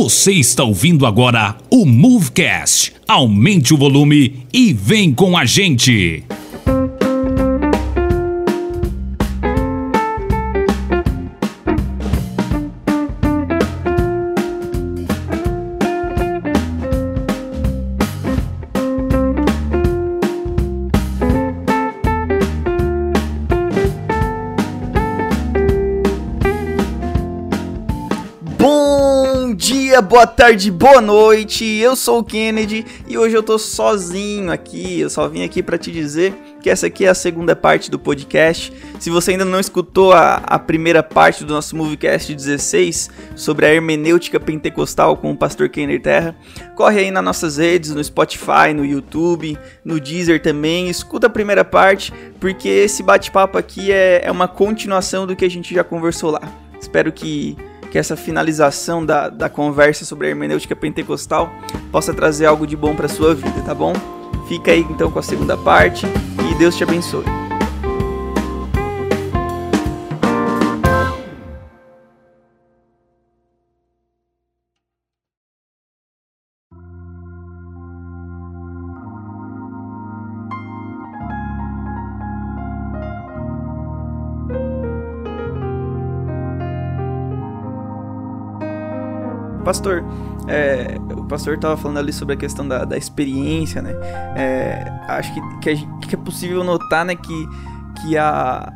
Você está ouvindo agora o Movecast. Aumente o volume e vem com a gente. Tarde, boa noite. Eu sou o Kennedy e hoje eu tô sozinho aqui. Eu só vim aqui para te dizer que essa aqui é a segunda parte do podcast. Se você ainda não escutou a, a primeira parte do nosso Movecast 16 sobre a hermenêutica pentecostal com o pastor Kenner Terra, corre aí nas nossas redes, no Spotify, no YouTube, no Deezer também. Escuta a primeira parte, porque esse bate-papo aqui é, é uma continuação do que a gente já conversou lá. Espero que que essa finalização da, da conversa sobre a hermenêutica pentecostal possa trazer algo de bom para sua vida, tá bom? Fica aí então com a segunda parte e Deus te abençoe. Pastor, é, o pastor estava falando ali sobre a questão da, da experiência, né? É, acho que, que, é, que, é possível notar, né, que, que a,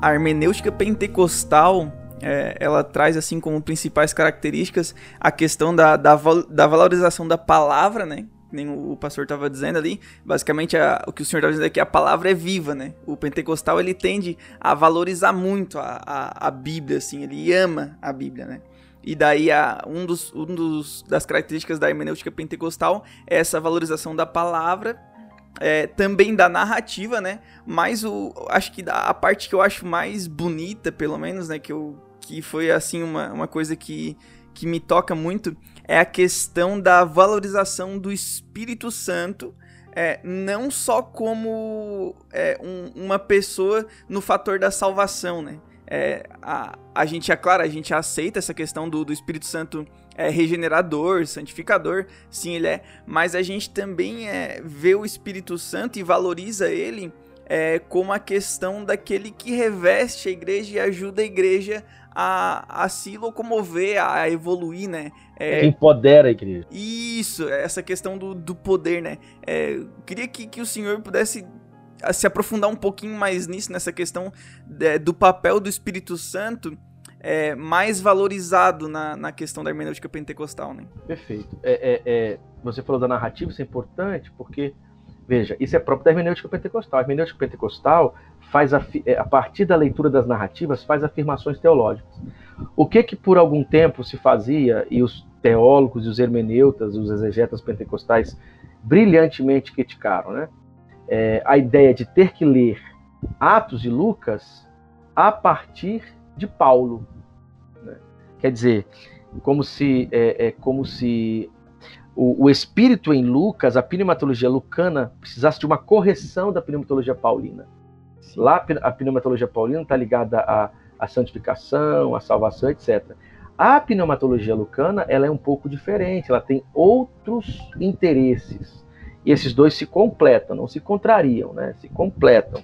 a hermenêutica pentecostal é, ela traz assim como principais características a questão da, da, da valorização da palavra, né? Nem o pastor estava dizendo ali, basicamente a, o que o senhor estava dizendo é que a palavra é viva, né? O pentecostal ele tende a valorizar muito a, a, a Bíblia, assim, ele ama a Bíblia, né? E daí a, um, dos, um dos das características da hermenêutica pentecostal é essa valorização da palavra, é, também da narrativa, né? Mas o, acho que a parte que eu acho mais bonita, pelo menos, né? Que, eu, que foi assim uma, uma coisa que, que me toca muito é a questão da valorização do Espírito Santo. É, não só como é, um, uma pessoa no fator da salvação, né? É, a, a gente, é claro, a gente aceita essa questão do, do Espírito Santo é, regenerador, santificador, sim, ele é, mas a gente também é, vê o Espírito Santo e valoriza ele é, como a questão daquele que reveste a igreja e ajuda a igreja a, a se locomover, a evoluir, né? É, empodera a igreja. Isso, essa questão do, do poder, né? É, queria que, que o senhor pudesse se aprofundar um pouquinho mais nisso, nessa questão é, do papel do Espírito Santo é, mais valorizado na, na questão da hermenêutica pentecostal, né? Perfeito. É, é, é, você falou da narrativa, isso é importante, porque, veja, isso é próprio da hermenêutica pentecostal. A hermenêutica pentecostal faz, a, é, a partir da leitura das narrativas, faz afirmações teológicas. O que que por algum tempo se fazia, e os teólogos e os hermeneutas, os exegetas pentecostais brilhantemente criticaram, né? É, a ideia de ter que ler Atos e Lucas a partir de Paulo. Né? Quer dizer, como se, é, é como se o, o, espírito em Lucas, a pneumatologia lucana, precisasse de uma correção da pneumatologia paulina. Sim. Lá a pneumatologia paulina está ligada à, à santificação, à salvação, etc. A pneumatologia lucana ela é um pouco diferente, ela tem outros interesses. E esses dois se completam, não se contrariam, né? se completam.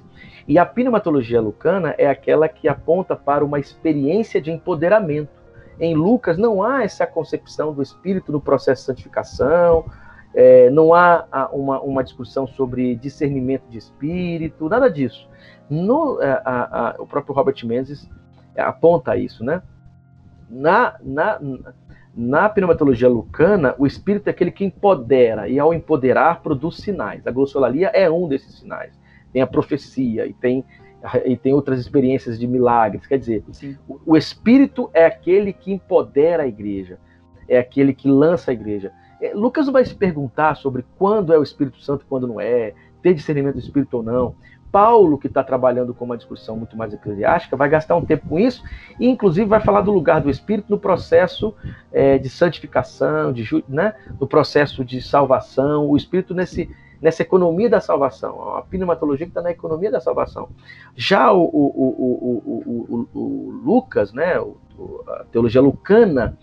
E a pneumatologia lucana é aquela que aponta para uma experiência de empoderamento. Em Lucas não há essa concepção do espírito no processo de santificação, é, não há uma, uma, discussão sobre discernimento de espírito, nada disso. No, a, a, a, o próprio Robert Menzies aponta isso, né? Na, na, na pneumatologia lucana, o espírito é aquele que empodera, e ao empoderar produz sinais. A glossolalia é um desses sinais. Tem a profecia e tem, e tem outras experiências de milagres. Quer dizer, o, o espírito é aquele que empodera a igreja, é aquele que lança a igreja. É, Lucas vai se perguntar sobre quando é o Espírito Santo e quando não é, ter discernimento do Espírito ou não. Paulo, que está trabalhando com uma discussão muito mais eclesiástica, vai gastar um tempo com isso e, inclusive, vai falar do lugar do Espírito no processo é, de santificação, de, né, no processo de salvação, o Espírito nesse, nessa economia da salvação, a pneumatologia que está na economia da salvação. Já o, o, o, o Lucas, né, a teologia lucana,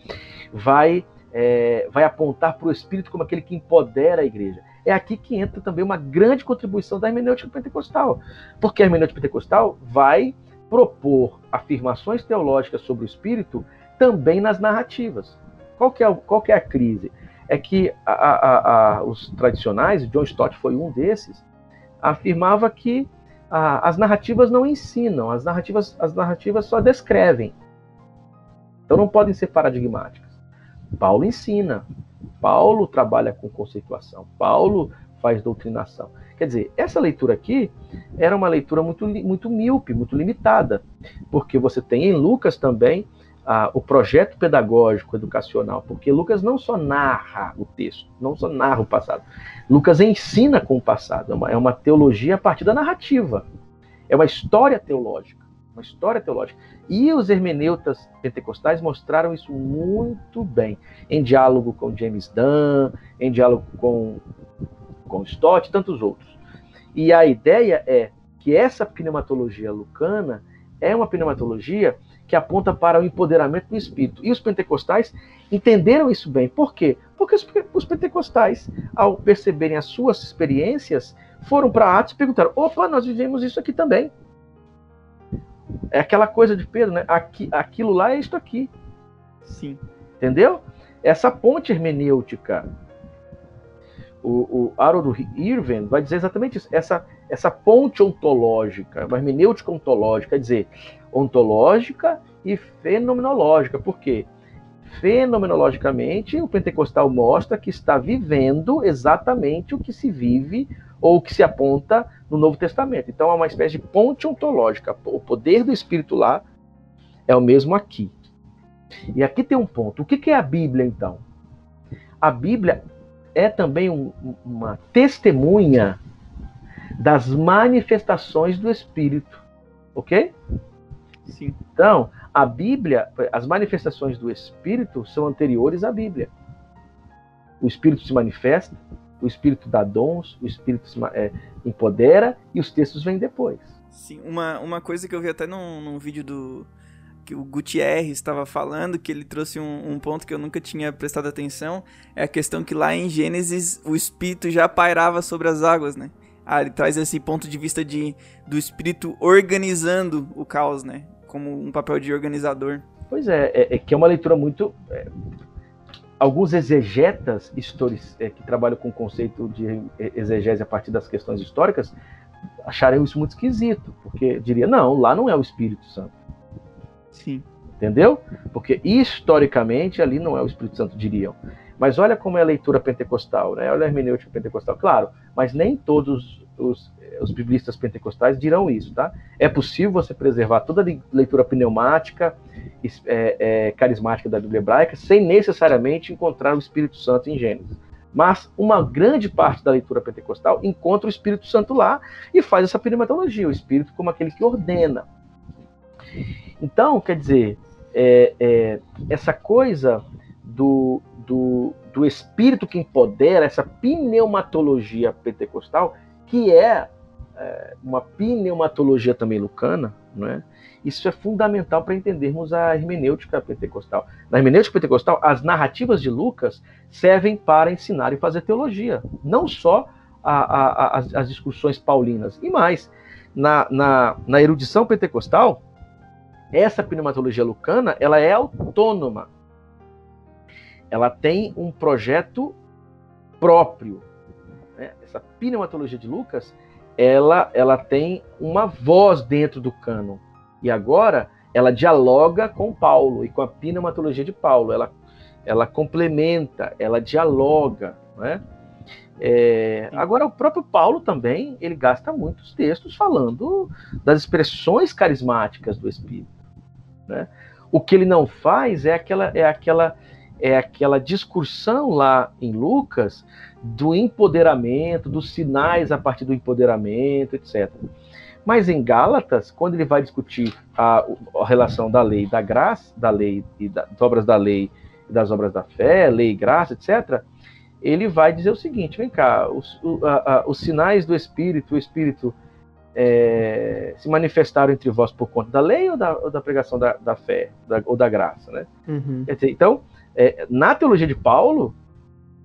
vai é, vai apontar para o Espírito como aquele que empodera a igreja. É aqui que entra também uma grande contribuição da hermenêutica pentecostal, porque a hermenêutica pentecostal vai propor afirmações teológicas sobre o Espírito também nas narrativas. Qual que é, qual que é a crise? É que a, a, a, os tradicionais, John Stott foi um desses, afirmava que as narrativas não ensinam, as narrativas, as narrativas só descrevem. Então não podem ser paradigmáticas. Paulo ensina, Paulo trabalha com conceituação, Paulo faz doutrinação. Quer dizer, essa leitura aqui era uma leitura muito, muito míope, muito limitada, porque você tem em Lucas também ah, o projeto pedagógico educacional, porque Lucas não só narra o texto, não só narra o passado, Lucas ensina com o passado, é uma, é uma teologia a partir da narrativa, é uma história teológica uma história teológica. E os hermeneutas pentecostais mostraram isso muito bem, em diálogo com James Dunn, em diálogo com, com Stott e tantos outros. E a ideia é que essa pneumatologia lucana é uma pneumatologia que aponta para o empoderamento do Espírito. E os pentecostais entenderam isso bem. Por quê? Porque os pentecostais, ao perceberem as suas experiências, foram para Atos e perguntaram: opa, nós vivemos isso aqui também. É aquela coisa de Pedro, né? Aqui, aquilo lá é isto aqui. Sim. Entendeu? Essa ponte hermenêutica. O, o Harold Irving vai dizer exatamente isso. Essa, essa ponte ontológica, uma hermenêutica ontológica, quer dizer, ontológica e fenomenológica. Por quê? Fenomenologicamente, o pentecostal mostra que está vivendo exatamente o que se vive ou que se aponta no Novo Testamento. Então é uma espécie de ponte ontológica. O poder do Espírito lá é o mesmo aqui. E aqui tem um ponto. O que é a Bíblia, então? A Bíblia é também um, uma testemunha das manifestações do Espírito. Ok? Sim. Então, a Bíblia, as manifestações do Espírito são anteriores à Bíblia. O Espírito se manifesta, o Espírito dá dons, o Espírito é, empodera e os textos vêm depois. Sim, uma, uma coisa que eu vi até num, num vídeo do que o Gutierrez estava falando, que ele trouxe um, um, ponto que eu nunca tinha prestado atenção, é a questão que lá em Gênesis o Espírito já pairava sobre as águas, né? Ah, ele traz esse ponto de vista de, do Espírito organizando o caos, né? Como um papel de organizador. Pois é, é, é que é uma leitura muito é, alguns exegetas é, que trabalham com o conceito de exegese a partir das questões históricas achariam isso muito esquisito, porque diria, não, lá não é o Espírito Santo. Sim. Entendeu? Porque historicamente ali não é o Espírito Santo, diriam. Mas olha como é a leitura pentecostal, né? Olha a hermenêutica pentecostal. Claro, mas nem todos os, os biblistas pentecostais dirão isso, tá? É possível você preservar toda a leitura pneumática, é, é, carismática da Bíblia hebraica, sem necessariamente encontrar o Espírito Santo em Gênesis. Mas uma grande parte da leitura pentecostal encontra o Espírito Santo lá e faz essa pneumatologia, o Espírito como aquele que ordena. Então, quer dizer, é, é, essa coisa do, do, do Espírito que empodera, essa pneumatologia pentecostal, que é, é uma pneumatologia também lucana, não é? Isso é fundamental para entendermos a hermenêutica pentecostal. Na hermenêutica pentecostal, as narrativas de Lucas servem para ensinar e fazer teologia, não só a, a, a, as, as, discussões paulinas. E mais, na, na, na erudição pentecostal, essa pneumatologia lucana ela é autônoma. Ela tem um projeto próprio. Né? Essa pneumatologia de Lucas, ela, ela tem uma voz dentro do cânon. E agora ela dialoga com Paulo e com a pneumatologia de Paulo. Ela, ela complementa, ela dialoga. Né? É, agora, o próprio Paulo também ele gasta muitos textos falando das expressões carismáticas do Espírito. Né? O que ele não faz é aquela, é aquela é aquela discursão lá em Lucas do empoderamento, dos sinais a partir do empoderamento, etc. Mas em Gálatas, quando ele vai discutir a, a relação da lei, da graça, da lei e das obras da lei e das obras da fé, lei e graça, etc., ele vai dizer o seguinte: vem cá, os, a, os sinais do Espírito, o Espírito é, se manifestaram entre vós por conta da lei ou da, ou da pregação da, da fé da, ou da graça, né? Uhum. Então, é, na teologia de Paulo,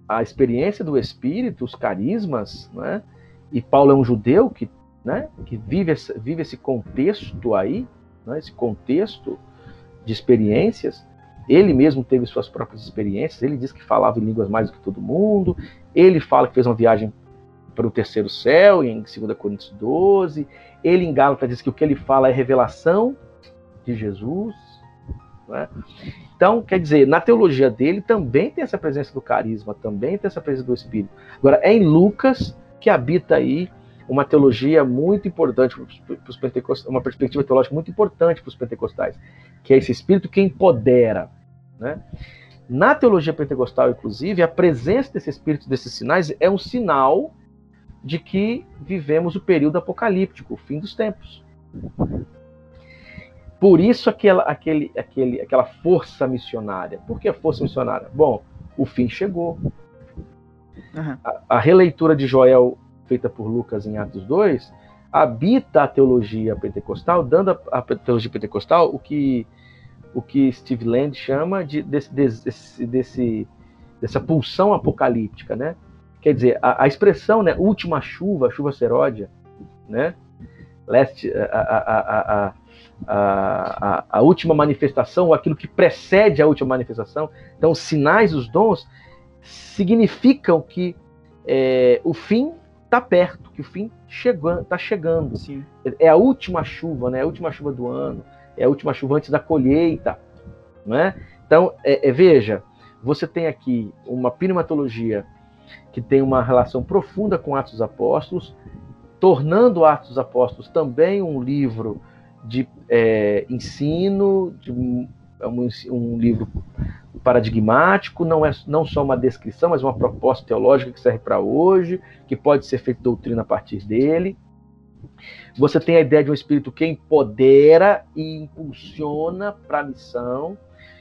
a experiência do Espírito, os carismas, né? e Paulo é um judeu que, né, que vive, esse, vive esse contexto aí, né, esse contexto de experiências, ele mesmo teve suas próprias experiências, ele diz que falava em línguas mais do que todo mundo, ele fala que fez uma viagem para o terceiro céu, em 2 Coríntios 12, ele em Gálatas diz que o que ele fala é revelação de Jesus. Né? Então, quer dizer, na teologia dele também tem essa presença do carisma, também tem essa presença do Espírito. Agora, é em Lucas que habita aí uma teologia muito importante para os pentecostais, uma perspectiva teológica muito importante para os pentecostais, que é esse Espírito que empodera. Né? Na teologia pentecostal, inclusive, a presença desse Espírito, desses sinais, é um sinal de que vivemos o período apocalíptico, o fim dos tempos. Por isso aquela, aquele, aquele, aquela força missionária. Por que a força missionária? Bom, o fim chegou. Uhum. A, a, releitura de Joel, feita por Lucas em Atos 2, habita a teologia pentecostal, dando à teologia pentecostal o que, o que Steve Land chama de, desse, desse, desse, dessa pulsão apocalíptica. Né? Quer dizer, a, a expressão né, última chuva, chuva seródia, né? Last, a, a, a a, a, a, última manifestação, ou aquilo que precede a última manifestação. Então, os sinais, os dons, significam que é, o fim está perto, que o fim está chegando. Sim. É a última chuva, né? É a última chuva do ano, é a última chuva antes da colheita. Né? Então, é, é, veja, você tem aqui uma pneumatologia que tem uma relação profunda com Atos dos Apóstolos, tornando Atos dos Apóstolos também um livro de é, ensino, de um, é um, livro paradigmático, não é não só uma descrição, mas uma proposta teológica que serve para hoje, que pode ser feita doutrina a partir dele. Você tem a ideia de um espírito que empodera e impulsiona para a missão.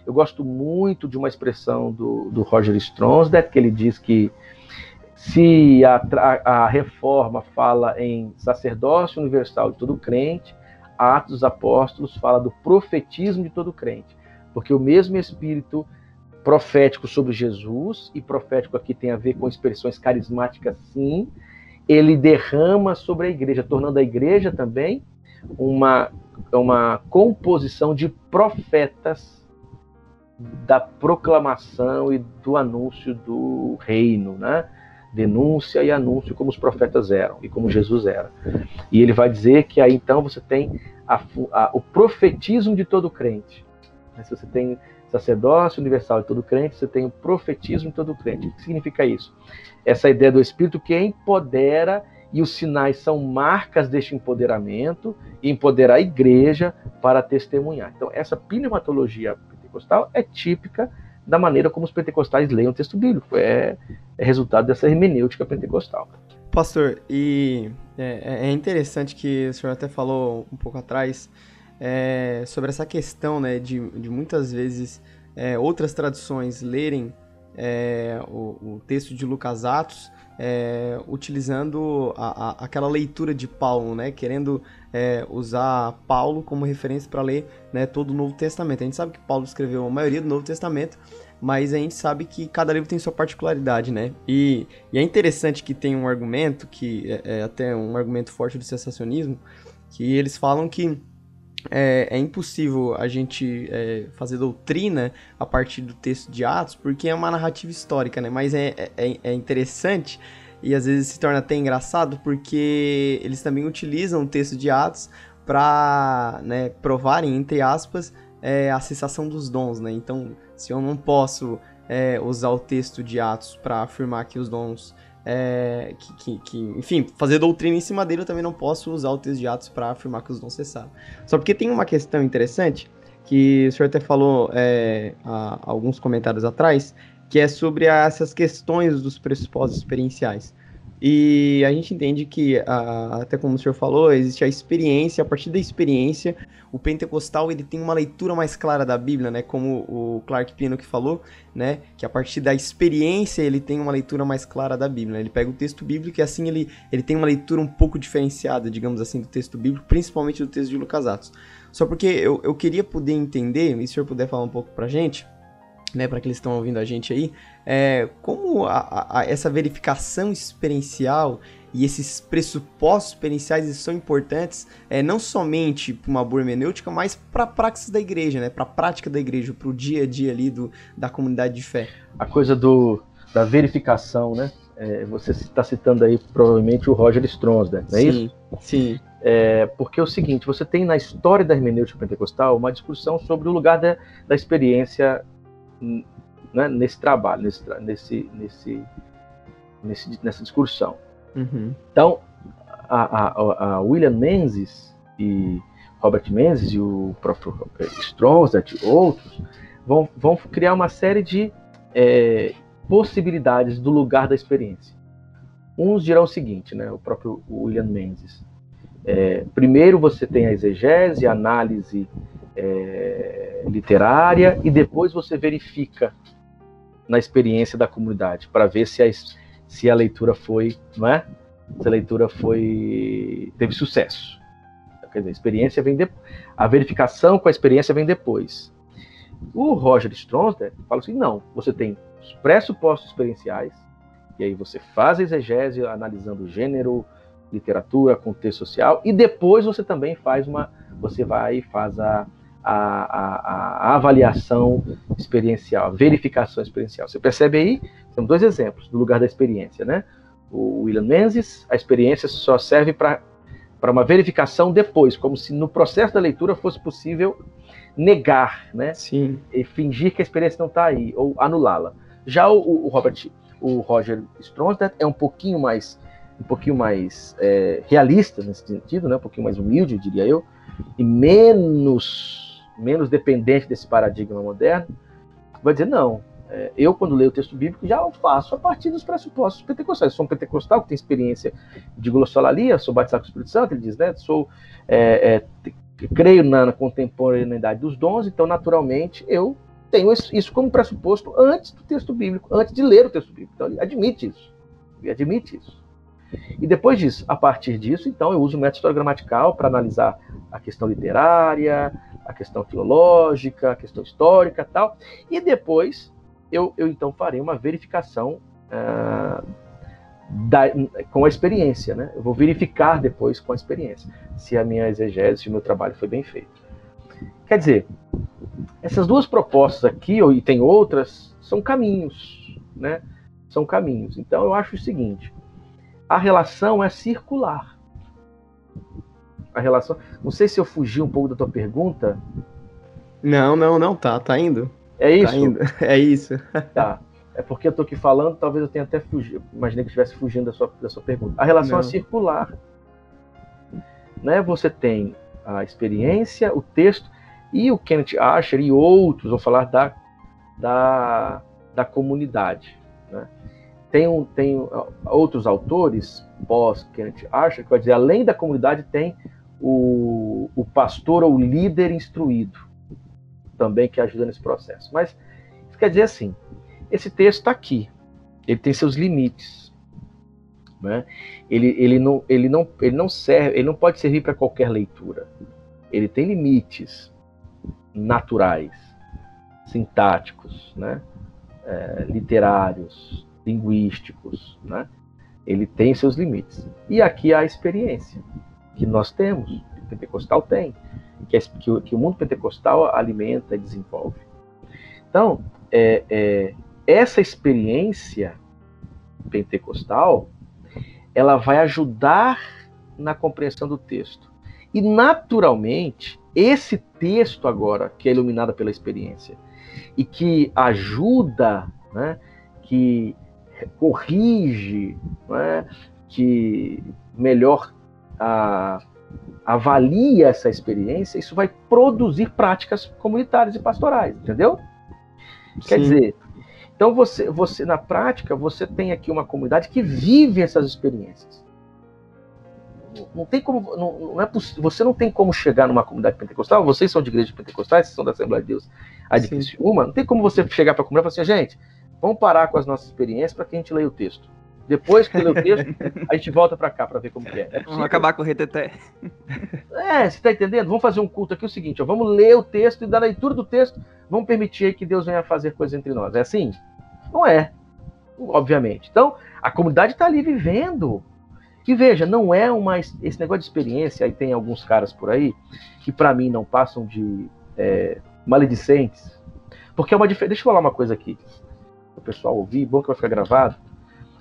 Eu gosto muito de uma expressão do, do Roger Stronsdet, que ele diz que se a, a, a reforma fala em sacerdócio universal de todo crente, Atos dos Apóstolos fala do profetismo de todo crente, porque o mesmo Espírito profético sobre Jesus, e profético aqui tem a ver com expressões carismáticas, sim, ele derrama sobre a igreja, tornando a igreja também uma, uma composição de profetas da proclamação e do anúncio do reino, né? Denúncia e anúncio como os profetas eram e como Jesus era. E ele vai dizer que aí então você tem a, a, o profetismo de todo crente. Se você tem sacerdócio universal de todo crente, você tem o profetismo de todo crente. O que significa isso? Essa ideia do Espírito que empodera e os sinais são marcas deste empoderamento e empodera a igreja para testemunhar. Então, essa pneumatologia pentecostal é típica da maneira como os pentecostais leem o texto bíblico. É, é resultado dessa hermenêutica pentecostal. Pastor, e é, é, interessante que o senhor até falou um pouco atrás é, sobre essa questão né, de, de muitas vezes é, outras traduções lerem é, o, o, texto de Lucas Atos é, utilizando a, a, aquela leitura de Paulo, né, querendo é, usar Paulo como referência para ler né, todo o Novo Testamento. A gente sabe que Paulo escreveu a maioria do Novo Testamento, mas a gente sabe que cada livro tem sua particularidade, né? E, e é interessante que tem um argumento, que é, é até um argumento forte do sensacionismo, que eles falam que é, é, impossível a gente é, fazer doutrina a partir do texto de Atos, porque é uma narrativa histórica, né? Mas é, é, é, interessante e às vezes se torna até engraçado, porque eles também utilizam o texto de Atos para né, provarem, entre aspas, é, a cessação dos dons, né? Então, se eu não posso é, usar o texto de Atos para afirmar que os dons é, que, que, que, enfim, fazer doutrina em cima dele, eu também não posso usar o texto de Atos para afirmar que os dons cessaram. Só porque tem uma questão interessante, que o senhor até falou é, há alguns comentários atrás, que é sobre essas questões dos pressupostos experienciais. E a gente entende que, até como o senhor falou, existe a experiência, a partir da experiência, o pentecostal ele tem uma leitura mais clara da Bíblia, né? Como o Clark Pino que falou, né? Que a partir da experiência ele tem uma leitura mais clara da Bíblia. Né? Ele pega o texto bíblico e assim ele, ele tem uma leitura um pouco diferenciada, digamos assim, do texto bíblico, principalmente do texto de Lucas Atos. Só porque eu, eu queria poder entender, e se o senhor puder falar um pouco pra gente, né, para aqueles que estão ouvindo a gente aí, é, como a, a, essa verificação experiencial e esses pressupostos experienciais são importantes, é, não somente para uma boa hermenêutica, mas para a praxis da igreja, né, para a prática da igreja, para o dia a dia ali do, da comunidade de fé. A coisa do, da verificação, né? É, você está citando aí provavelmente o Roger Stronsberg, não é sim, isso? Sim. É, porque é o seguinte, você tem na história da hermenêutica pentecostal uma discussão sobre o lugar da, da experiência né, nesse trabalho, nesse, nesse, nesse, nesse nessa discussão. Uhum. Então, a, a, a, William Menzies e Robert Menzies e o próprio Stronsat e outros vão, vão criar uma série de é, possibilidades do lugar da experiência. Uns dirão o seguinte, né, o próprio William Menzies. É, primeiro você tem a exegese, a análise é, literária, e depois você verifica na experiência da comunidade para ver se a, se a leitura foi, não é? Se a leitura foi teve sucesso. Quer dizer, a experiência vem depois. A verificação com a experiência vem depois. O Roger Stronster fala assim: não, você tem os pressupostos experienciais, e aí você faz a exegese analisando gênero, literatura, contexto social, e depois você também faz uma, você vai e faz a, a, a, a avaliação experiencial, a verificação experiencial. Você percebe aí, temos dois exemplos do lugar da experiência, né? O William Menzies, a experiência só serve para para uma verificação depois, como se no processo da leitura fosse possível negar, né? Sim. E fingir que a experiência não está aí ou anulá-la. Já o, o, Robert, o Roger Stronstadt é um pouquinho mais, um pouquinho mais é, realista nesse sentido, né? Um pouquinho mais humilde, diria eu, e menos, menos dependente desse paradigma moderno. Vai dizer não. É, eu, quando leio o texto bíblico, já o faço a partir dos pressupostos pentecostais. Eu sou um pentecostal que tem experiência de glossolalia, sou batizado com o Espírito Santo, ele diz, né? Sou, é, é, creio na, na contemporaneidade dos dons, então, naturalmente, eu tenho isso como pressuposto antes do texto bíblico, antes de ler o texto bíblico. Então ele admite isso. Ele admite isso. E depois disso, a partir disso, então eu uso o método historiogramatical para analisar a questão literária, a questão filológica, a questão histórica tal. E depois eu, eu então farei uma verificação uh, da, com a experiência. Né? Eu vou verificar depois com a experiência se a minha exegese, se o meu trabalho foi bem feito. Quer dizer, essas duas propostas aqui, e tem outras, são caminhos, né? São caminhos. Então eu acho o seguinte: a relação é circular. A relação. Não sei se eu fugi um pouco da tua pergunta. Não, não, não, tá, tá indo. É isso? Tá indo. É isso. Tá. É porque eu tô aqui falando, talvez eu tenha até fugido. Imaginei que estivesse fugindo da sua, da sua pergunta. A relação é não. é circular. Né? Você tem a experiência, o texto, e o Kenneth Asher e outros vão falar da, da, da comunidade. Tem, um, tem outros autores, pós-Kenneth Asher, que vai dizer, além da comunidade, tem o, o pastor ou líder instruído, também que ajuda nesse processo. Mas isso quer dizer assim, esse texto está aqui, ele tem seus limites. Né? Ele, ele, não, ele, não, ele não serve, ele não pode servir para qualquer leitura. Ele tem limites naturais, sintáticos, né? É, literários, linguísticos, né? ele tem seus limites. E aqui há a experiência que nós temos, que o pentecostal tem, que, é, que, o, que o mundo pentecostal alimenta e desenvolve. Então, é, é, essa experiência pentecostal, ela vai ajudar na compreensão do texto. E, naturalmente, esse texto agora, que é iluminado pela experiência, e que ajuda, né, que corrige, né, que melhor a, avalia essa experiência, isso vai produzir práticas comunitárias e pastorais, entendeu? Sim. Quer dizer, então você, você na prática você tem aqui uma comunidade que vive essas experiências não tem como, não, não é você não tem como chegar numa comunidade pentecostal, vocês são de igreja pentecostal, vocês são da Assembleia de Deus, a de uma, não tem como você chegar para a comunidade e falar assim, gente, vamos parar com as nossas experiências para que a gente leia o texto. Depois que lê o texto, a gente volta para cá para ver como é. é vamos acabar com o reteté. É, você tá entendendo? Vamos fazer um culto aqui o seguinte, ó, vamos ler o texto e da leitura do texto, vamos permitir que Deus venha fazer coisas entre nós. É assim? Não é. Obviamente. Então, a comunidade está ali vivendo. E veja, não é uma esse negócio de experiência, aí tem alguns caras por aí que para mim não passam de é, maledicentes. Porque é uma diferença. Deixa eu falar uma coisa aqui. O pessoal ouvir, bom que vai ficar gravado.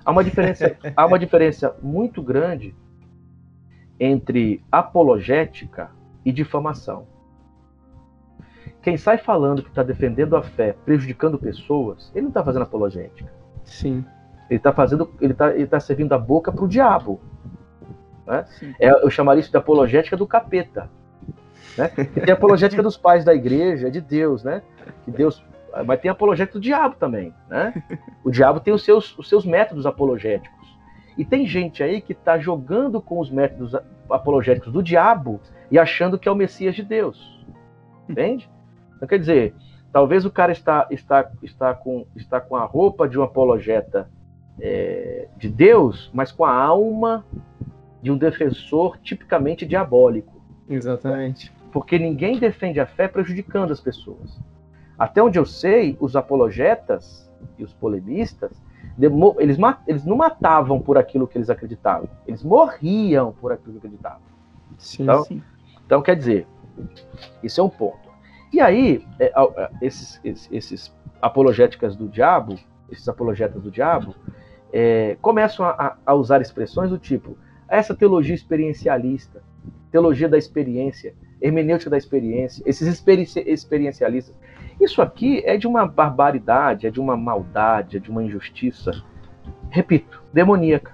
Há uma diferença, há uma diferença muito grande entre apologética e difamação. Quem sai falando que está defendendo a fé, prejudicando pessoas, ele não está fazendo apologética. Sim. Ele está fazendo, ele está ele tá servindo a boca para o diabo. Né? É, eu chamaria isso de apologética do capeta. Né? E tem a apologética dos pais da igreja, de Deus, né? Que Deus mas tem apologética do diabo também, né? O diabo tem os seus, os seus métodos apologéticos. E tem gente aí que está jogando com os métodos apologéticos do diabo e achando que é o Messias de Deus. Entende? Então, quer dizer, talvez o cara está, está, está, com, está com a roupa de um apologeta é, de Deus, mas com a alma de um defensor tipicamente diabólico. Exatamente. Porque ninguém defende a fé prejudicando as pessoas. Até onde eu sei, os apologetas e os polemistas, eles, eles não matavam por aquilo que eles acreditavam, eles morriam por aquilo que acreditavam. Sim, então, sim. então, quer dizer, isso é um ponto. E aí, é, é, esses, esses, esses, apologéticas do diabo, esses apologetas do diabo, é, começam a, a, usar expressões do tipo essa teologia experiencialista, teologia da experiência, hermenêutica da experiência, esses experiencialistas, isso aqui é de uma barbaridade, é de uma maldade, é de uma injustiça, repito, demoníaca,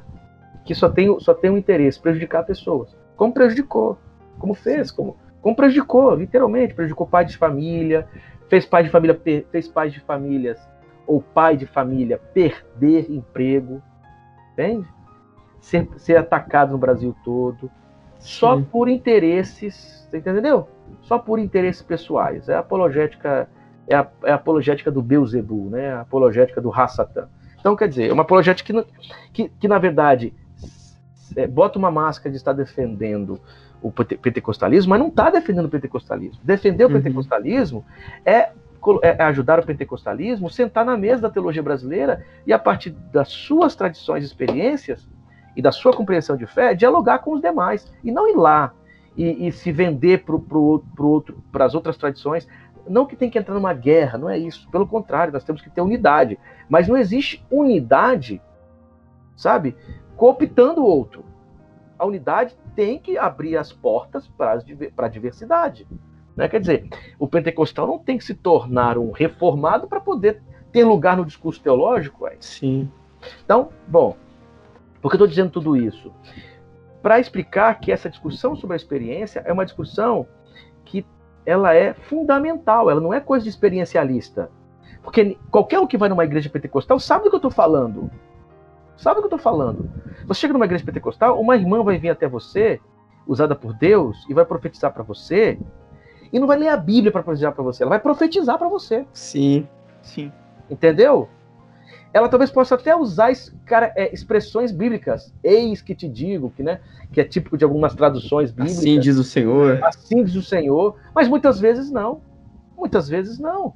que só tem, só tem um interesse, prejudicar pessoas. Como prejudicou, como fez, como, como prejudicou, literalmente, prejudicou pai de família, fez pai de família, fez pais de famílias, ou pai de família perder emprego, entende? Ser, ser atacado no Brasil todo, só Sim. por interesses, você entendeu? Só por interesses pessoais. É apologética é a, é a apologética do Beuzebu, né? a apologética do Hassatan. Então, quer dizer, é uma apologética que, que, que na verdade, é, bota uma máscara de estar defendendo o pentecostalismo, mas não está defendendo o pentecostalismo. Defender o uhum. pentecostalismo é, é, ajudar o pentecostalismo sentar na mesa da teologia brasileira e, a partir das suas tradições e experiências e da sua compreensão de fé, dialogar com os demais. E não ir lá e, e se vender para as outras tradições. Não que tem que entrar numa guerra, não é isso. Pelo contrário, nós temos que ter unidade. Mas não existe unidade, sabe, cooptando o outro. A unidade tem que abrir as portas para a diversidade. Né? Quer dizer, o pentecostal não tem que se tornar um reformado para poder ter lugar no discurso teológico. Ué. Sim. Então, bom, por que eu estou dizendo tudo isso? Para explicar que essa discussão sobre a experiência é uma discussão ela é fundamental, ela não é coisa de experiencialista. Porque qualquer um que vai numa igreja pentecostal sabe do que eu estou falando. Sabe do que eu estou falando. Você chega numa igreja pentecostal, uma irmã vai vir até você, usada por Deus, e vai profetizar para você, e não vai ler a Bíblia para profetizar para você, ela vai profetizar para você. Sim, sim. Entendeu? Ela talvez possa até usar cara, é, expressões bíblicas. Eis que te digo, que, né, que é típico de algumas traduções bíblicas. Assim diz o Senhor. Assim diz o Senhor. Mas muitas vezes não. Muitas vezes não.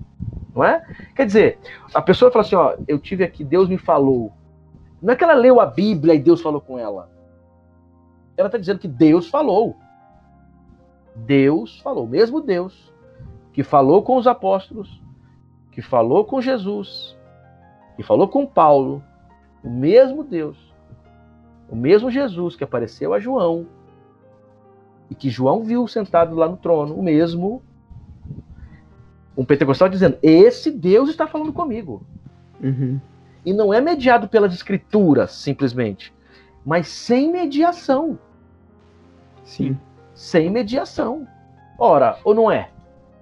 Não é? Quer dizer, a pessoa fala assim: ó, eu tive aqui, Deus me falou. Não é que ela leu a Bíblia e Deus falou com ela. Ela está dizendo que Deus falou. Deus falou, mesmo Deus, que falou com os apóstolos, que falou com Jesus, e falou com Paulo, o mesmo Deus, o mesmo Jesus que apareceu a João e que João viu sentado lá no trono, o mesmo, um pentecostal dizendo: Esse Deus está falando comigo. Uhum. E não é mediado pelas escrituras, simplesmente, mas sem mediação. Sim. Sem mediação. Ora, ou não é?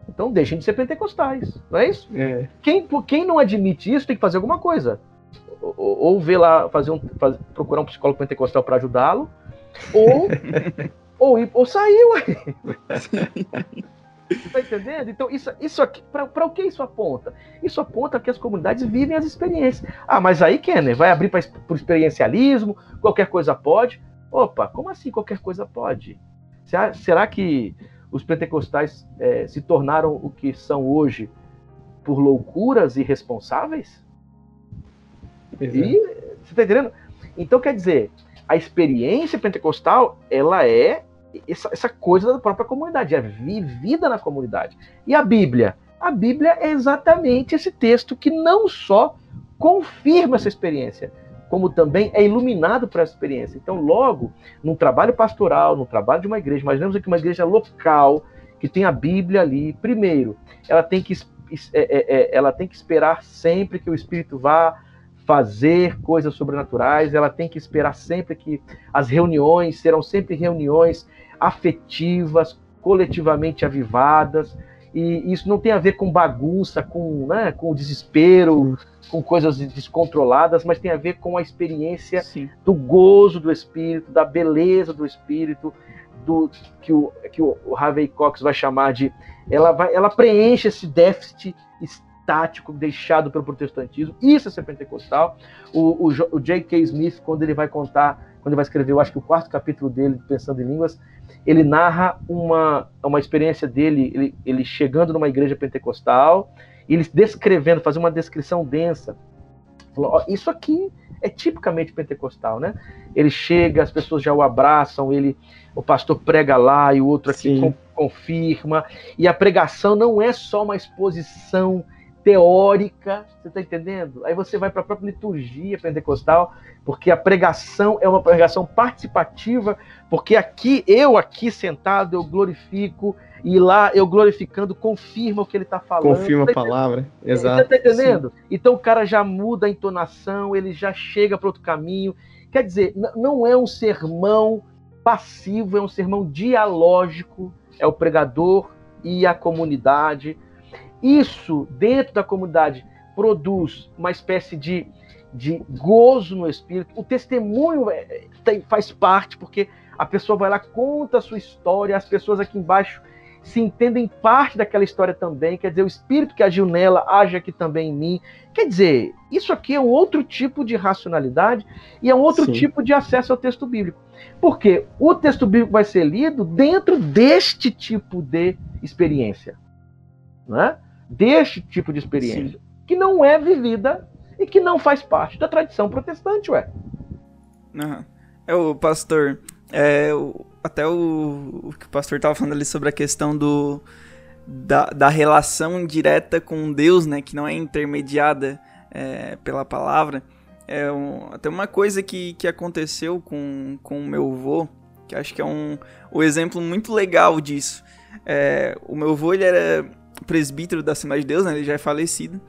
Então deixem de ser pentecostais, não é isso? É. Quem, quem não admite isso tem que fazer alguma coisa. Ou, ou ver lá, fazer um, fazer, procurar um psicólogo pentecostal para ajudá-lo, ou, ou, ir, ou sair, ué. Você tá entendendo? Então, isso, isso aqui, para o que isso aponta? Isso aponta que as comunidades vivem as experiências. Ah, mas aí, Kenner, vai abrir para o experiencialismo, qualquer coisa pode. Opa, como assim qualquer coisa pode? Será que os pentecostais é, se tornaram o que são hoje por loucuras irresponsáveis? Exato. E, você está entendendo? Então, quer dizer, a experiência pentecostal, ela é essa, essa coisa da própria comunidade, é vivida na comunidade. E a Bíblia? A Bíblia é exatamente esse texto que não só confirma essa experiência, como também é iluminado por essa experiência. Então, logo, num trabalho pastoral, no trabalho de uma igreja, imaginemos aqui uma igreja local, que tem a Bíblia ali, primeiro, ela tem que, é, é, é, ela tem que esperar sempre que o Espírito vá fazer coisas sobrenaturais, ela tem que esperar sempre que as reuniões serão sempre reuniões afetivas, coletivamente avivadas, e isso não tem a ver com bagunça, com, né, com desespero, com coisas descontroladas, mas tem a ver com a experiência Sim. do gozo do Espírito, da beleza do Espírito, do que o, que o Harvey Cox vai chamar de. Ela, vai, ela preenche esse déficit tático deixado pelo protestantismo. Isso é ser pentecostal. O, o, o J.K. Smith, quando ele vai contar, quando ele vai escrever, eu acho que o quarto capítulo dele, Pensando em Línguas, ele narra uma, uma experiência dele, ele, ele chegando numa igreja pentecostal, ele descrevendo, fazendo uma descrição densa. Falou, isso aqui é tipicamente pentecostal, né? Ele chega, as pessoas já o abraçam, ele, o pastor prega lá e o outro aqui confirma. E a pregação não é só uma exposição teórica, você está entendendo? Aí você vai para a própria liturgia pentecostal, porque a pregação é uma pregação participativa, porque aqui, eu aqui sentado, eu glorifico, e lá eu glorificando confirma o que ele está falando. Confirma tá a palavra, exato. Você está entendendo? Sim. Então o cara já muda a entonação, ele já chega para outro caminho. Quer dizer, não é um sermão passivo, é um sermão dialógico, é o pregador e a comunidade isso, dentro da comunidade, produz uma espécie de, de gozo no espírito. O testemunho é, tem, faz parte, porque a pessoa vai lá, conta a sua história, as pessoas aqui embaixo se entendem parte daquela história também. Quer dizer, o espírito que agiu nela age aqui também em mim. Quer dizer, isso aqui é um outro tipo de racionalidade e é um outro Sim. tipo de acesso ao texto bíblico. Porque o texto bíblico vai ser lido dentro deste tipo de experiência. Não é? Deste tipo de experiência, Sim. que não é vivida e que não faz parte da tradição protestante, ué. Uhum. É o pastor, é, o, até o, o que o pastor estava falando ali sobre a questão do da, da relação direta com Deus, né, que não é intermediada é, pela palavra. É um, até uma coisa que, que aconteceu com, com o meu avô, que acho que é um, um exemplo muito legal disso. É, o meu avô ele era presbítero da Assembleia de Deus, né? Ele já é falecido.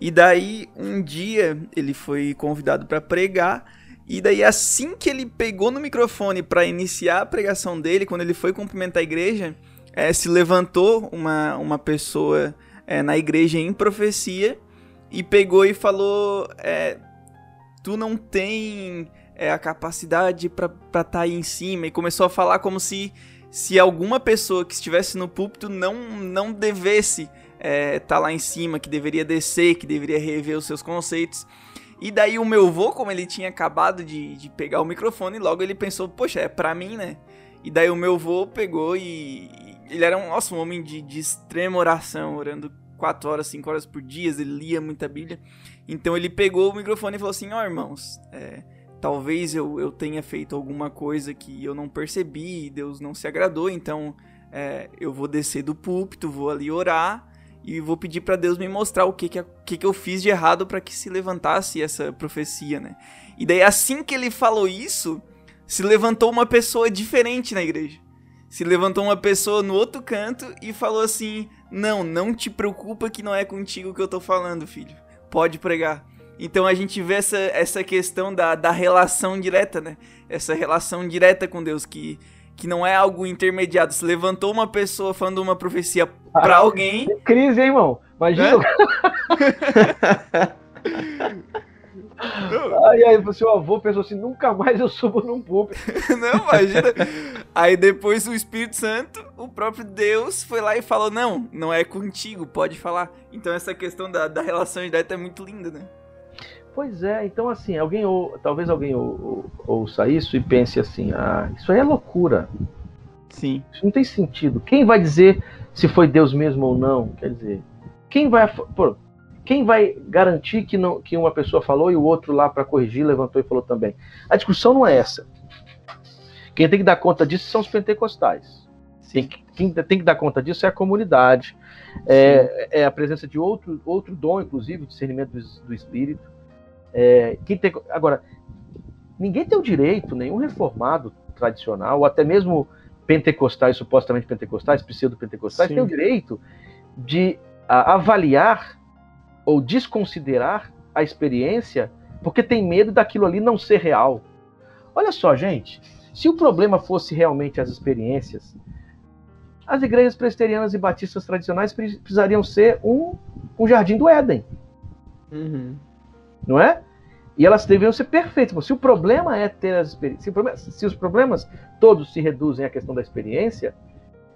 E daí, um dia, ele foi convidado para pregar. E daí, assim que ele pegou no microfone para iniciar a pregação dele, quando ele foi cumprimentar a igreja, é, se levantou uma, uma pessoa é, na igreja em profecia e pegou e falou: é, Tu não tem a capacidade para estar tá aí em cima. E começou a falar como se se alguma pessoa que estivesse no púlpito não, não devesse estar é, tá lá em cima, que deveria descer, que deveria rever os seus conceitos. E daí o meu vô, como ele tinha acabado de, de pegar o microfone, logo ele pensou, poxa, é pra mim, né? E daí o meu vô pegou e. Ele era um, nossa, um homem de, de extrema oração, orando 4 horas, 5 horas por dia, ele lia muita Bíblia. Então ele pegou o microfone e falou assim: Ó, oh, irmãos, é, talvez eu, eu tenha feito alguma coisa que eu não percebi, Deus não se agradou, então é, eu vou descer do púlpito, vou ali orar e vou pedir para Deus me mostrar o que que, que que eu fiz de errado para que se levantasse essa profecia, né? E daí assim que ele falou isso, se levantou uma pessoa diferente na igreja. Se levantou uma pessoa no outro canto e falou assim: "Não, não te preocupa que não é contigo que eu tô falando, filho. Pode pregar." Então a gente vê essa, essa questão da, da relação direta, né? Essa relação direta com Deus, que, que não é algo intermediado. Se levantou uma pessoa falando uma profecia para ah, alguém. Crise, hein, irmão? Imagina. Aí, aí seu avô pensou assim, nunca mais eu subo num púlpito. não, imagina. Aí depois o Espírito Santo, o próprio Deus, foi lá e falou, não, não é contigo, pode falar. Então essa questão da, da relação direta é muito linda, né? Pois é, então assim, alguém ou talvez alguém ou, ou, ouça isso e pense assim, ah, isso aí é loucura. Sim. Isso não tem sentido. Quem vai dizer se foi Deus mesmo ou não? Quer dizer, quem vai, pô, quem vai garantir que, não, que uma pessoa falou e o outro lá para corrigir levantou e falou também? A discussão não é essa. Quem tem que dar conta disso são os pentecostais. Quem, quem tem que dar conta disso é a comunidade, é, é, a presença de outro, outro dom, inclusive, discernimento do, do Espírito. É, quem tem, agora, ninguém tem o direito, nenhum reformado tradicional, ou até mesmo pentecostais, supostamente pentecostais, pseudo-pentecostais, tem o direito de a, avaliar ou desconsiderar a experiência porque tem medo daquilo ali não ser real. Olha só, gente, se o problema fosse realmente as experiências, as igrejas presbiterianas e batistas tradicionais precisariam ser um, um jardim do Éden. Uhum. Não é? E elas deveriam ser perfeitas. Se o problema é ter as experiências, se, se, os problemas todos se reduzem à questão da experiência,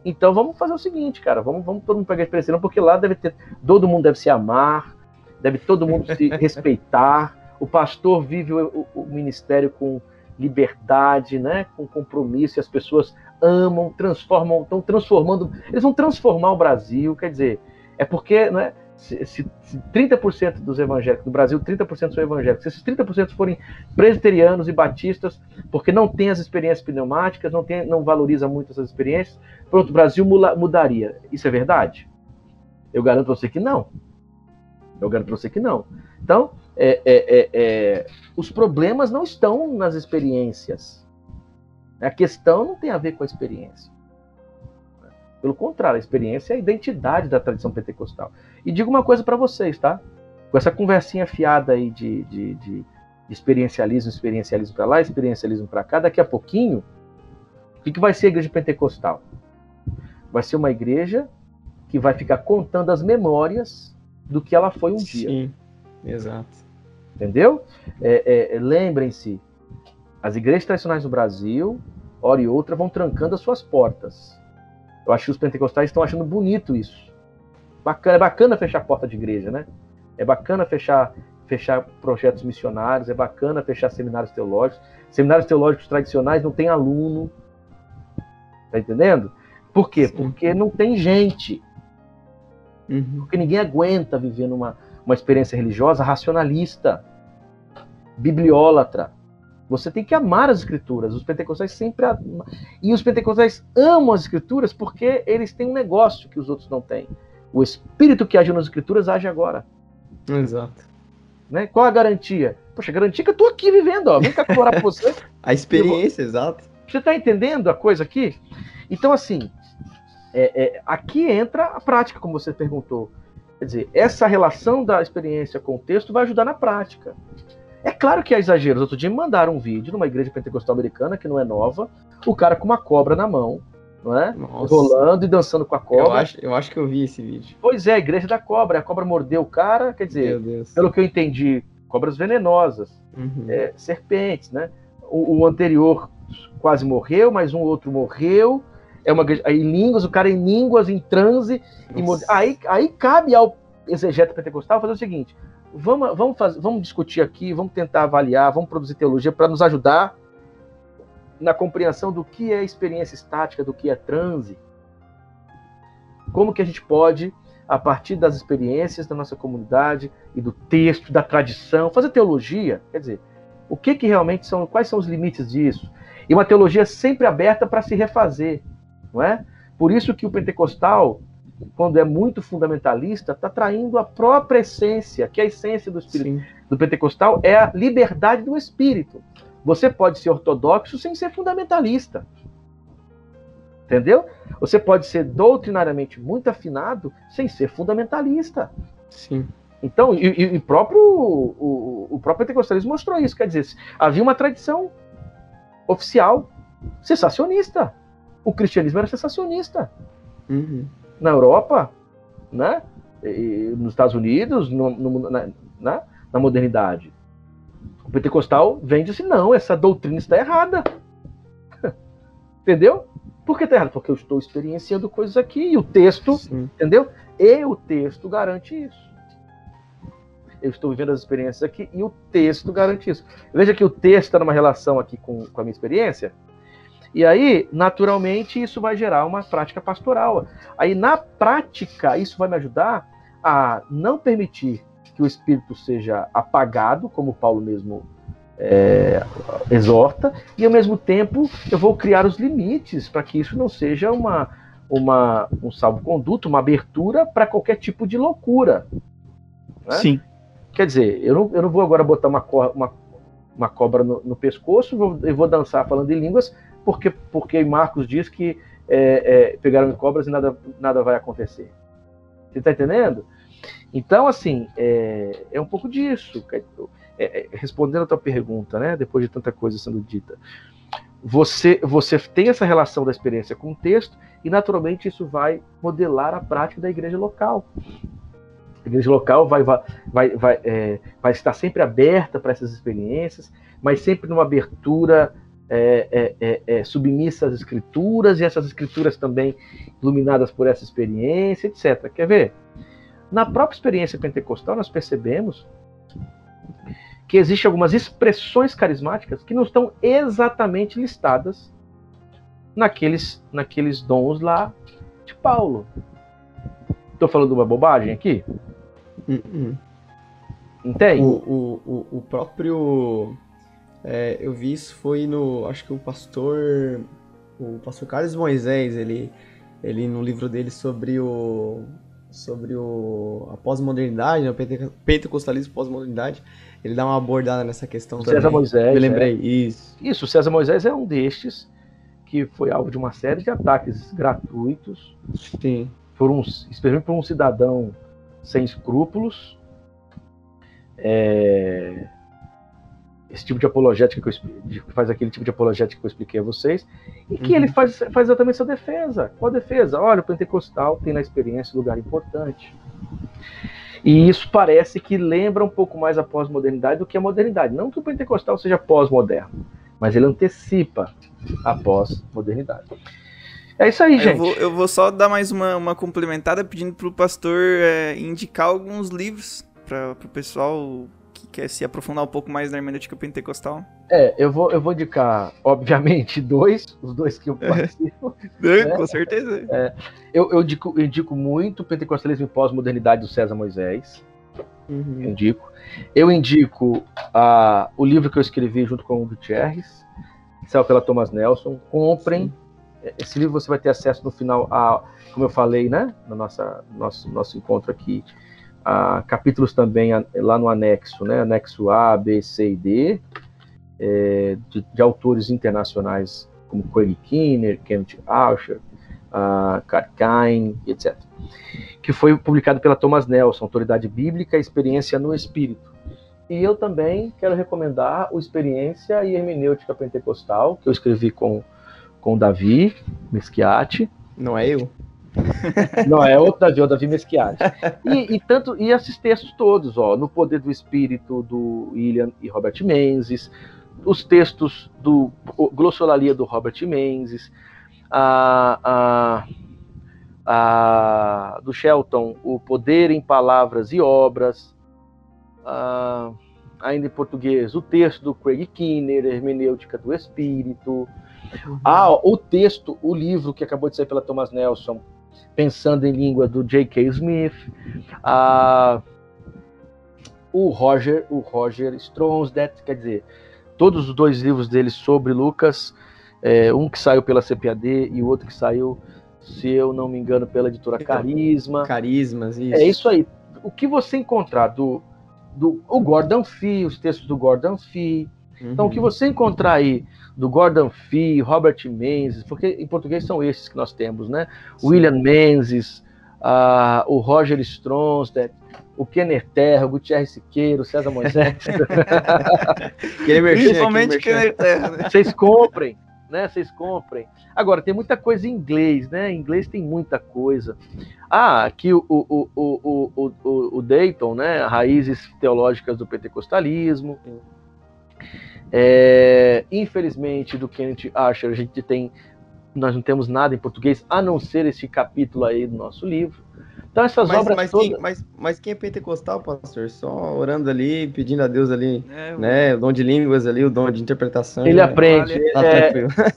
então vamos fazer o seguinte, cara, vamos, vamos todo mundo pegar a experiência, não, porque lá deve ter, todo mundo deve se amar, deve todo mundo se respeitar. O pastor vive o, o, o ministério com liberdade, né, com compromisso, e as pessoas amam, transformam, estão transformando, eles vão transformar o Brasil, quer dizer, é porque, não é? Se, se, se 30% dos evangélicos do Brasil, 30% são evangélicos, se esses 30% forem presbiterianos e batistas, porque não tem as experiências pneumáticas, não, tem, não valoriza muito essas experiências, pronto, o Brasil mudaria. Isso é verdade? Eu garanto você que não. Eu garanto você que não. Então, é, é, é, é, os problemas não estão nas experiências. A questão não tem a ver com a experiência. Pelo contrário, a experiência é a identidade da tradição pentecostal. E digo uma coisa para vocês, tá? Com essa conversinha fiada aí de, de, de, experiencialismo, experiencialismo para lá, experiencialismo para cá, daqui a pouquinho, o que, que vai ser a igreja pentecostal? Vai ser uma igreja que vai ficar contando as memórias do que ela foi um dia. Sim, exato. Entendeu? É, é, Lembrem-se, as igrejas tradicionais do Brasil, hora e outra, vão trancando as suas portas. Eu acho que os pentecostais estão achando bonito isso. Bacana, é bacana fechar porta de igreja, né? É bacana fechar, fechar projetos missionários, é bacana fechar seminários teológicos. Seminários teológicos tradicionais não tem aluno. Tá entendendo? Por quê? Sim. Porque não tem gente. Uhum. Porque ninguém aguenta viver numa uma experiência religiosa racionalista, bibliólatra. Você tem que amar as escrituras. Os pentecostais sempre amam. E os pentecostais amam as escrituras porque eles têm um negócio que os outros não têm. O espírito que age nas escrituras age agora. Exato. Né? Qual a garantia? Poxa, a garantia que eu estou aqui vivendo, ó. Vem cá explorar com você. a experiência, vou... exato. Você está entendendo a coisa aqui? Então, assim, é, é, aqui entra a prática, como você perguntou. Quer dizer, essa relação da experiência com o texto vai ajudar na prática. É claro que há exageros. Outro dia me mandaram um vídeo numa igreja pentecostal americana, que não é nova, o cara com uma cobra na mão, não é? Nossa. Rolando e dançando com a cobra. Eu acho, eu acho que eu vi esse vídeo. Pois é, a igreja da cobra. A cobra mordeu o cara, quer dizer, pelo que eu entendi, cobras venenosas, uhum. é, serpentes, né? O, o, anterior quase morreu, mas um outro morreu. É uma aí línguas, o cara em línguas, em transe. E, aí, aí cabe ao exegeta pentecostal fazer o seguinte: vamos, vamos, fazer, vamos discutir aqui, vamos tentar avaliar, vamos produzir teologia para nos ajudar na compreensão do que é experiência estática, do que é transe. Como que a gente pode, a partir das experiências da nossa comunidade e do texto, da tradição, fazer teologia, quer dizer, o que que realmente são, quais são os limites disso? E uma teologia sempre aberta para se refazer, não é? Por isso que o pentecostal quando é muito fundamentalista, está traindo a própria essência, que é a essência do espírito Sim. do pentecostal é a liberdade do espírito. Você pode ser ortodoxo sem ser fundamentalista. Entendeu? Você pode ser doutrinariamente muito afinado sem ser fundamentalista. Sim. Então, e, e próprio, o, o próprio pentecostalismo mostrou isso. Quer dizer, havia uma tradição oficial sensacionista. O cristianismo era sensacionista. Uhum na Europa, né? E nos Estados Unidos, no, no, na, na, na, modernidade. O pentecostal vem e diz assim, não, essa doutrina está errada. entendeu? Por que está errada? Porque eu estou experienciando coisas aqui e o texto, Sim. entendeu? E o texto garante isso. Eu estou vivendo as experiências aqui e o texto garante isso. Veja que o texto está numa relação aqui com, com a minha experiência. E aí, naturalmente, isso vai gerar uma prática pastoral. Aí, na prática, isso vai me ajudar a não permitir que o espírito seja apagado, como Paulo mesmo é, exorta, e ao mesmo tempo eu vou criar os limites para que isso não seja uma, uma, um salvo-conduto, uma abertura para qualquer tipo de loucura. Né? Sim. Quer dizer, eu não, eu não vou agora botar uma, uma, uma cobra no, no pescoço vou, e vou dançar falando em línguas, porque, porque Marcos diz que é, é, pegaram cobras e nada, nada vai acontecer. Você está entendendo? Então, assim, é, é um pouco disso. É, é, respondendo a tua pergunta, né? Depois de tanta coisa sendo dita. Você, você tem essa relação da experiência com o texto e, naturalmente, isso vai modelar a prática da igreja local. A igreja local vai, vai, vai, vai, é, vai estar sempre aberta para essas experiências, mas sempre numa abertura é, é, é, é, submissa às escrituras e essas escrituras também iluminadas por essa experiência, etc. Quer ver? Na própria experiência pentecostal, nós percebemos que existem algumas expressões carismáticas que não estão exatamente listadas naqueles, naqueles dons lá de Paulo. Estou falando uma bobagem aqui? Uh -uh. Entende? O, o, o, o próprio. É, eu vi isso foi no. Acho que o pastor. O pastor Carlos Moisés, ele, ele no livro dele sobre o sobre o, a pós-modernidade, né, o pentecostalismo pós-modernidade, ele dá uma abordada nessa questão César também. Moisés. Me lembrei, é. isso. Isso, César Moisés é um destes que foi alvo de uma série de ataques gratuitos. Sim. Por um, especialmente por um cidadão sem escrúpulos. É, esse tipo de apologética que, eu, faz aquele tipo de apologética que eu expliquei a vocês, e que uhum. ele faz, faz exatamente essa defesa. Qual defesa? Olha, o pentecostal tem na experiência um lugar importante. E isso parece que lembra um pouco mais a pós-modernidade do que a modernidade. Não que o pentecostal seja pós-moderno, mas ele antecipa a pós-modernidade. É isso aí, gente. Eu vou, eu vou, só dar mais uma, uma complementada pedindo para o pastor é, indicar alguns livros para o pessoal quer se aprofundar um pouco mais na hermenêutica pentecostal? É, eu vou, eu vou indicar, obviamente, dois, os dois que eu participo. é, né? Com certeza. É, eu, eu, indico, eu indico muito o Pentecostalismo e Pós-Modernidade do César Moisés. Uhum. Eu indico. Eu indico uh, o livro que eu escrevi junto com o Gutierrez, que saiu pela Thomas Nelson. Comprem. Sim. Esse livro você vai ter acesso no final a, como eu falei, né? No nossa, nosso, nosso encontro aqui a capítulos também lá no anexo, né, anexo A, B, C e D, é, de, de, autores internacionais como Craig Kinner, Kenneth Archer, Kine, etc. Que foi publicado pela Thomas Nelson, Autoridade Bíblica e Experiência no Espírito. E eu também quero recomendar o Experiência e Hermenêutica Pentecostal, que eu escrevi com, com Davi Meschiati. Não é eu? Não, é outro Davi, o Davi Meschiati. E, e, tanto, e esses textos todos, ó, No Poder do Espírito, do William e Robert Menzies, os textos do Glossolalia do Robert Menzies, a, a, a, do Shelton, O Poder em Palavras e Obras, a, ainda em português, o texto do Craig Kinner, Hermenêutica do Espírito, uhum. ah, o texto, o livro que acabou de sair pela Thomas Nelson, Pensando em Língua, do J.K. Smith, a, o Roger, o Roger Stronsdet, quer dizer, todos os dois livros dele sobre Lucas, é, um que saiu pela CPAD e o outro que saiu, se eu não me engano, pela editora então, Carisma. Carismas, isso. É isso aí. O que você encontrar do, do o Gordon Fee, os textos do Gordon Fee, uhum. então o que uhum. você encontrar aí do Gordon Fee, Robert Menzies, porque em português são esses que nós temos, né? Sim. William Menzies, uh, o Roger Stronsted, o Kenner Terra, o Gutierrez Siqueiro, o César Moisés. Principalmente Kenner Terra. Né? Vocês comprem, né? Vocês comprem. Agora, tem muita coisa em inglês, né? Em inglês tem muita coisa. Ah, aqui o, o, o, o, o, o Dayton, né? Raízes Teológicas do Pentecostalismo. É, infelizmente, do Kenneth Archer, a gente tem. Nós não temos nada em português, a não ser esse capítulo aí do nosso livro. Então, essas mas, obras mas, todas... quem, mas, mas quem é pentecostal, pastor? Só orando ali, pedindo a Deus ali, é, né? O dom de línguas ali, o dom de interpretação. Ele né? aprende. Tá é,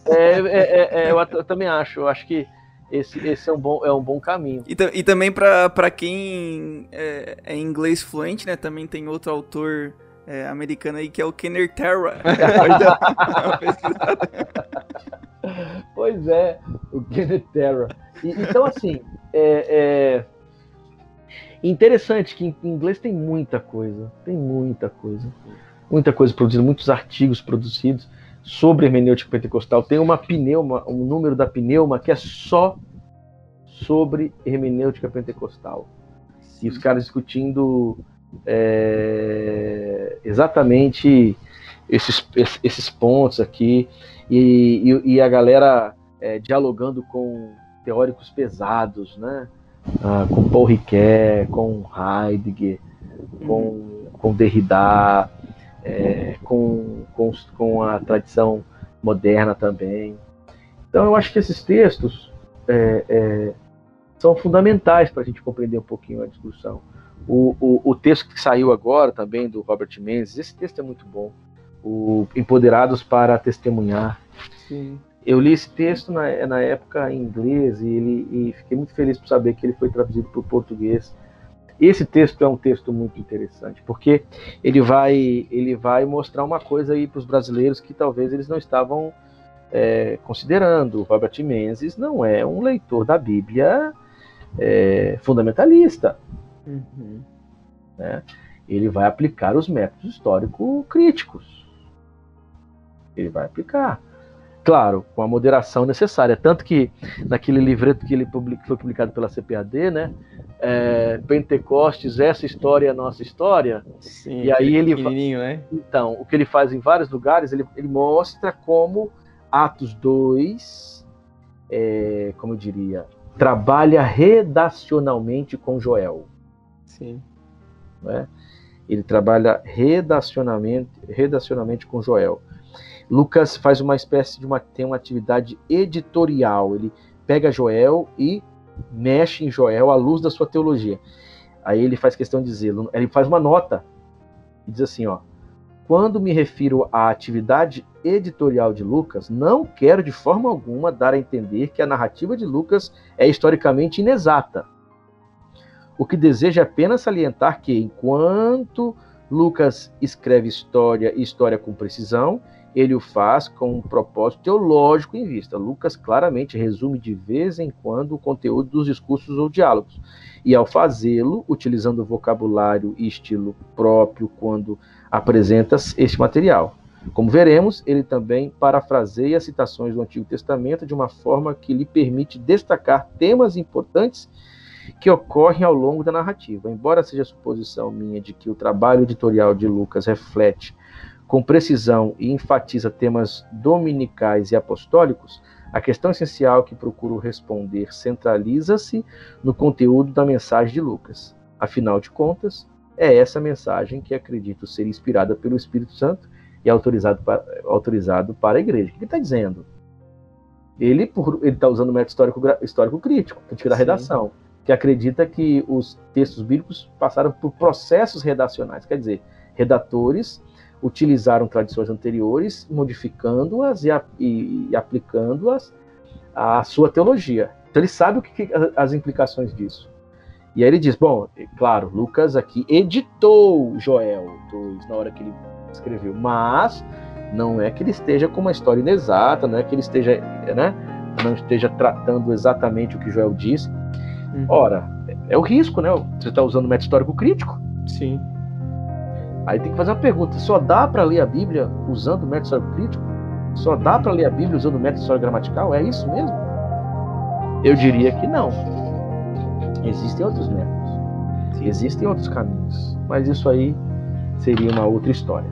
é, é, é, eu também acho. Eu acho que esse, esse é, um bom, é um bom caminho. E, e também para quem é, é, inglês fluente, né? Também tem outro autor é, americano aí que é o Kenner Terra. pois é, o Kenner Terra. E, então, assim, é, é, interessante que em inglês tem muita coisa. Tem muita coisa. Muita coisa produzida, muitos artigos produzidos sobre hermenêutica pentecostal. Tem uma pneuma, um número da pneuma que é só sobre hermenêutica pentecostal. E os caras discutindo é, exatamente esses, esses pontos aqui e, e, e a galera é, dialogando com teóricos pesados, né? Ah, com Paul Ricoeur, com Heidegger, com, com Derrida, é, com, com, com a tradição moderna também. Então eu acho que esses textos é, é, são fundamentais para a gente compreender um pouquinho a discussão. O, o, o, texto que saiu agora também do Robert Menzies, esse texto é muito bom. O Empoderados para Testemunhar. Sim. Eu li esse texto na, na época em inglês e, ele, e fiquei muito feliz por saber que ele foi traduzido para o português esse texto é um texto muito interessante, porque ele vai, ele vai mostrar uma coisa aí para os brasileiros que talvez eles não estavam é, considerando. Robert Menzies não é um leitor da Bíblia é, fundamentalista. Uhum. Né? Ele vai aplicar os métodos histórico-críticos. Ele vai aplicar claro, com a moderação necessária. Tanto que naquele livreto que ele public, foi publicado pela CPAD, né? É, Pentecostes, essa história é a nossa história. Sim, e aí ele né? Então, o que ele faz em vários lugares, ele, ele mostra como Atos 2, é, como eu diria, trabalha redacionalmente com Joel. Sim. Né? Ele trabalha redacionalmente, redacionalmente com Joel. Lucas faz uma espécie de uma tem uma atividade editorial. Ele pega Joel e mexe em Joel à luz da sua teologia. Aí ele faz questão de dizer, ele faz uma nota e diz assim, ó: quando me refiro à atividade editorial de Lucas, não quero de forma alguma dar a entender que a narrativa de Lucas é historicamente inexata. O que desejo é apenas salientar que, enquanto Lucas escreve história e história com precisão, ele o faz com um propósito teológico em vista. Lucas claramente resume de vez em quando o conteúdo dos discursos ou diálogos, e ao fazê-lo, utilizando vocabulário e estilo próprio quando apresenta este material. Como veremos, ele também parafraseia citações do Antigo Testamento de uma forma que lhe permite destacar temas importantes que ocorrem ao longo da narrativa. Embora seja suposição minha de que o trabalho editorial de Lucas reflete com precisão e enfatiza temas dominicais e apostólicos, a questão essencial que procuro responder centraliza-se no conteúdo da mensagem de Lucas. Afinal de contas, é essa mensagem que acredito ser inspirada pelo Espírito Santo e autorizado para, autorizado para a igreja. O que ele está dizendo? Ele está usando o método histórico, histórico crítico, crítica da redação, que acredita que os textos bíblicos passaram por processos redacionais, quer dizer, redatores utilizaram tradições anteriores, modificando-as e, e, e aplicando-as à sua teologia. Então ele sabe o que, que, as implicações disso. E aí ele diz, bom, é claro, Lucas aqui editou Joel 2 na hora que ele escreveu, mas não é que ele esteja com uma história inexata, não é que ele esteja, né, não esteja tratando exatamente o que Joel diz. Uhum. Ora, é, o risco, né? Você está usando método histórico crítico. Sim. Aí tem que fazer uma pergunta: só dá para ler a Bíblia usando o método histórico crítico? Só dá para ler a Bíblia usando o método histórico gramatical? É isso mesmo? Eu diria que não. Existem outros métodos, existem outros caminhos, mas isso aí seria uma outra história.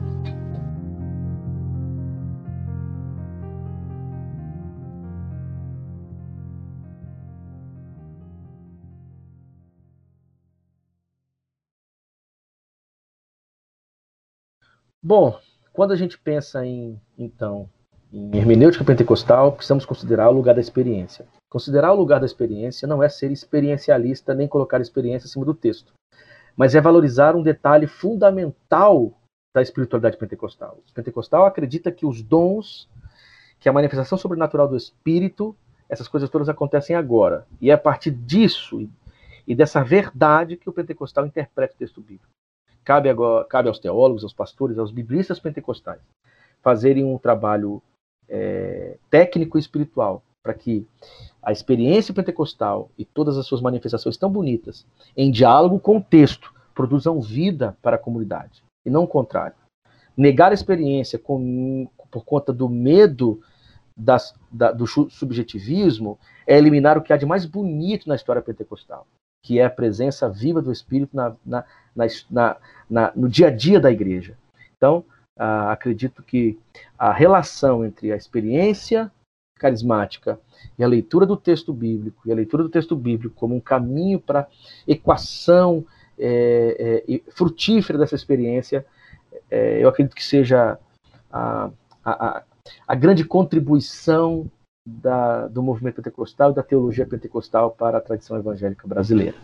Bom, quando a gente pensa em, então, em hermenêutica pentecostal, precisamos considerar o lugar da experiência. Considerar o lugar da experiência não é ser experiencialista nem colocar experiência acima do texto, mas é valorizar um detalhe fundamental da espiritualidade pentecostal. O pentecostal acredita que os dons, que a manifestação sobrenatural do Espírito, essas coisas todas acontecem agora. E é a partir disso e dessa verdade que o pentecostal interpreta o texto bíblico. Cabe, agora, cabe aos teólogos, aos pastores, aos biblistas pentecostais fazerem um trabalho é, técnico e espiritual para que a experiência pentecostal e todas as suas manifestações tão bonitas, em diálogo com o texto, produzam vida para a comunidade, e não o contrário. Negar a experiência com, por conta do medo das, da, do subjetivismo é eliminar o que há de mais bonito na história pentecostal, que é a presença viva do Espírito na, na, na, na no dia a dia da igreja. Então, ah, acredito que a relação entre a experiência carismática e a leitura do texto bíblico, e a leitura do texto bíblico como um caminho para equação é, é, frutífera dessa experiência, é, eu acredito que seja a, a, a grande contribuição da, do movimento pentecostal e da teologia pentecostal para a tradição evangélica brasileira.